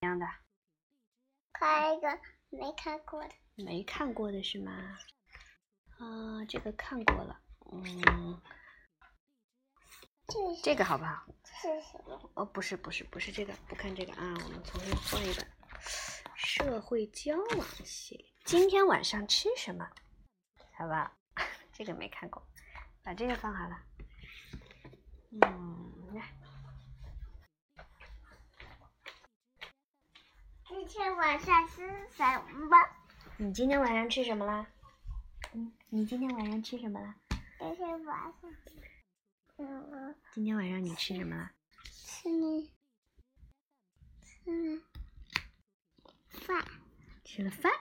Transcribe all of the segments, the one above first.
样的？看一个没看过的。没看过的是吗？啊，这个看过了。嗯，这这个好不好？这是什么？哦，不是，不是，不是这个，不看这个啊，我们重新换一本。社会交往系列，今天晚上吃什么？好吧，这个没看过，把这个放好了。嗯，来，天晚上吃什么？你今天晚上吃什么啦？嗯，你今天晚上吃什么啦？今天晚上，嗯，今天晚上你吃什么啦？吃你吃饭，吃了饭，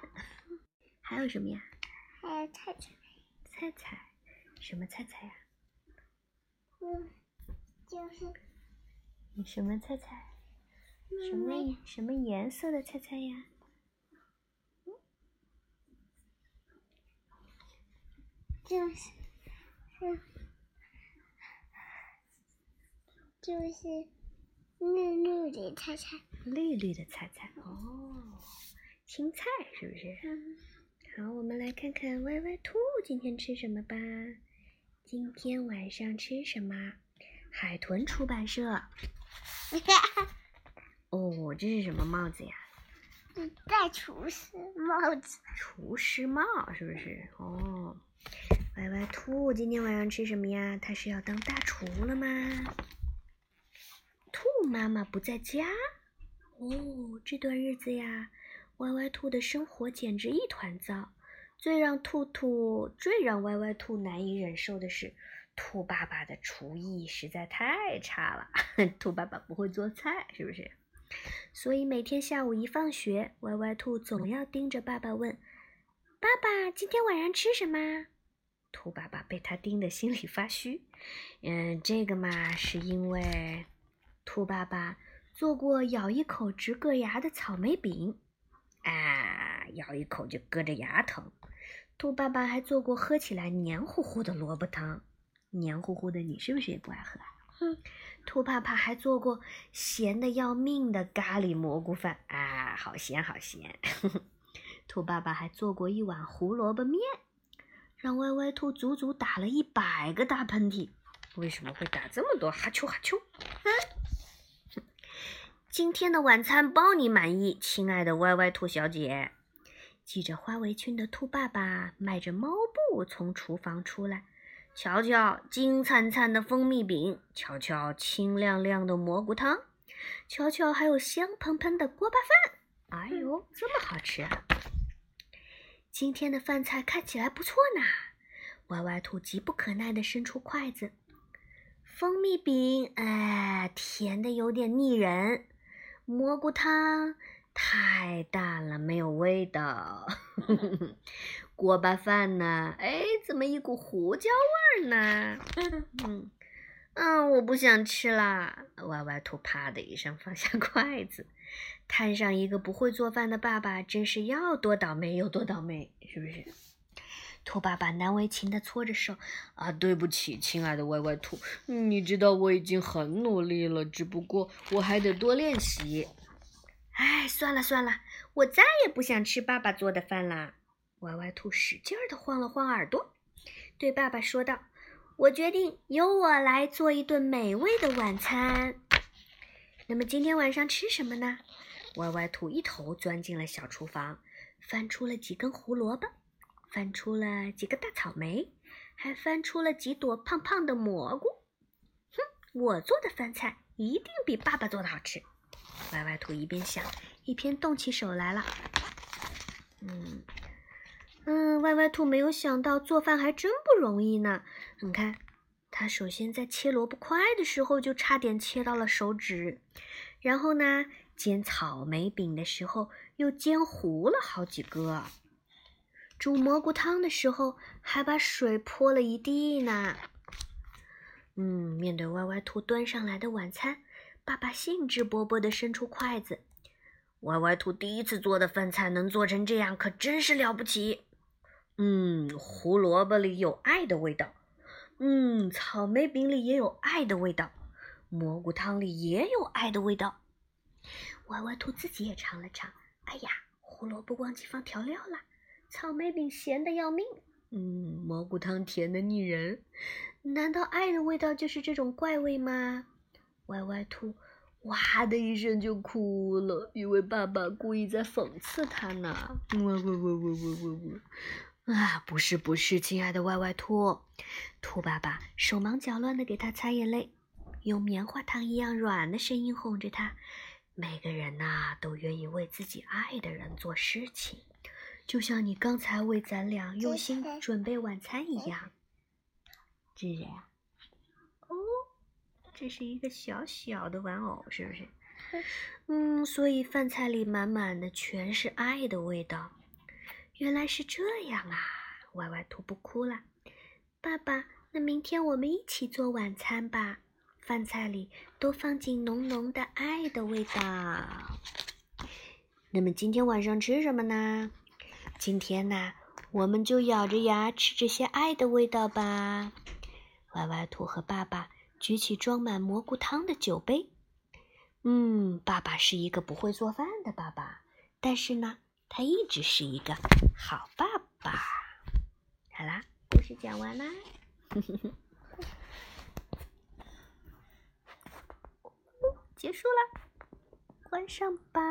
还有什么呀？还有菜菜。菜菜，什么菜菜呀？嗯，就是你什么菜菜？什嗯么什么颜色的菜菜呀？就是是就是绿绿的菜菜。绿绿的菜菜哦，青菜是不是？嗯，好，我们来看看歪歪兔今天吃什么吧。今天晚上吃什么？海豚出版社。哦，这是什么帽子呀？戴厨师帽子。厨师帽是不是？哦，歪歪兔今天晚上吃什么呀？它是要当大厨了吗？兔妈妈不在家。哦，这段日子呀，歪歪兔的生活简直一团糟。最让兔兔、最让歪歪兔难以忍受的是，兔爸爸的厨艺实在太差了。兔爸爸不会做菜，是不是？所以每天下午一放学，歪歪兔总要盯着爸爸问：“爸爸，今天晚上吃什么？”兔爸爸被他盯得心里发虚。嗯，这个嘛，是因为兔爸爸做过咬一口直硌牙的草莓饼，啊，咬一口就硌着牙疼。兔爸爸还做过喝起来黏糊糊的萝卜汤，黏糊糊的，你是不是也不爱喝啊？哼，兔爸爸还做过咸的要命的咖喱蘑菇饭啊，好咸好咸。兔爸爸还做过一碗胡萝卜面，让歪歪兔足足打了一百个大喷嚏。为什么会打这么多哈啾哈啾？嗯今天的晚餐包你满意，亲爱的歪歪兔小姐。系着花围裙的兔爸爸迈着猫步从厨房出来。瞧瞧金灿灿的蜂蜜饼，瞧瞧清亮亮的蘑菇汤，瞧瞧还有香喷喷的锅巴饭。哎呦，这么好吃啊！今天的饭菜看起来不错呢。歪歪兔急不可耐地伸出筷子，蜂蜜饼，哎，甜的有点腻人；蘑菇汤太淡了，没有味道。锅巴饭呢？哎，怎么一股胡椒味儿呢？嗯嗯，我不想吃啦！歪歪兔啪的一声放下筷子，摊上一个不会做饭的爸爸，真是要多倒霉有多倒霉，是不是？兔爸爸难为情地搓着手，啊，对不起，亲爱的歪歪兔，你知道我已经很努力了，只不过我还得多练习。哎，算了算了，我再也不想吃爸爸做的饭啦。歪歪兔使劲儿地晃了晃耳朵，对爸爸说道：“我决定由我来做一顿美味的晚餐。那么今天晚上吃什么呢？”歪歪兔一头钻进了小厨房，翻出了几根胡萝卜，翻出了几个大草莓，还翻出了几朵胖胖的蘑菇。哼，我做的饭菜一定比爸爸做的好吃。歪歪兔一边想，一边动起手来了。嗯。嗯，歪歪兔没有想到做饭还真不容易呢。你看，他首先在切萝卜块的时候就差点切到了手指，然后呢，煎草莓饼的时候又煎糊了好几个，煮蘑菇汤的时候还把水泼了一地呢。嗯，面对歪歪兔端上来的晚餐，爸爸兴致勃勃地伸出筷子。歪歪兔第一次做的饭菜能做成这样，可真是了不起。嗯，胡萝卜里有爱的味道，嗯，草莓饼里也有爱的味道，蘑菇汤里也有爱的味道。歪歪兔自己也尝了尝，哎呀，胡萝卜忘记放调料了，草莓饼咸的要命，嗯，蘑菇汤甜的腻人。难道爱的味道就是这种怪味吗？歪歪兔哇的一声就哭了，因为爸爸故意在讽刺他呢。哇哇哇哇哇哇哇！啊，不是不是，亲爱的歪歪兔，兔爸爸手忙脚乱的给他擦眼泪，用棉花糖一样软的声音哄着他。每个人呐，都愿意为自己爱的人做事情，就像你刚才为咱俩用心准备晚餐一样。这是谁啊？哦，这是一个小小的玩偶，是不是？嗯，所以饭菜里满满的全是爱的味道。原来是这样啊！歪歪兔不哭了。爸爸，那明天我们一起做晚餐吧。饭菜里都放进浓浓的爱的味道。那么今天晚上吃什么呢？今天呢，我们就咬着牙吃这些爱的味道吧。歪歪兔和爸爸举起装满蘑菇汤的酒杯。嗯，爸爸是一个不会做饭的爸爸，但是呢，他一直是一个好爸爸。好啦，故事讲完啦，结束了，关上吧。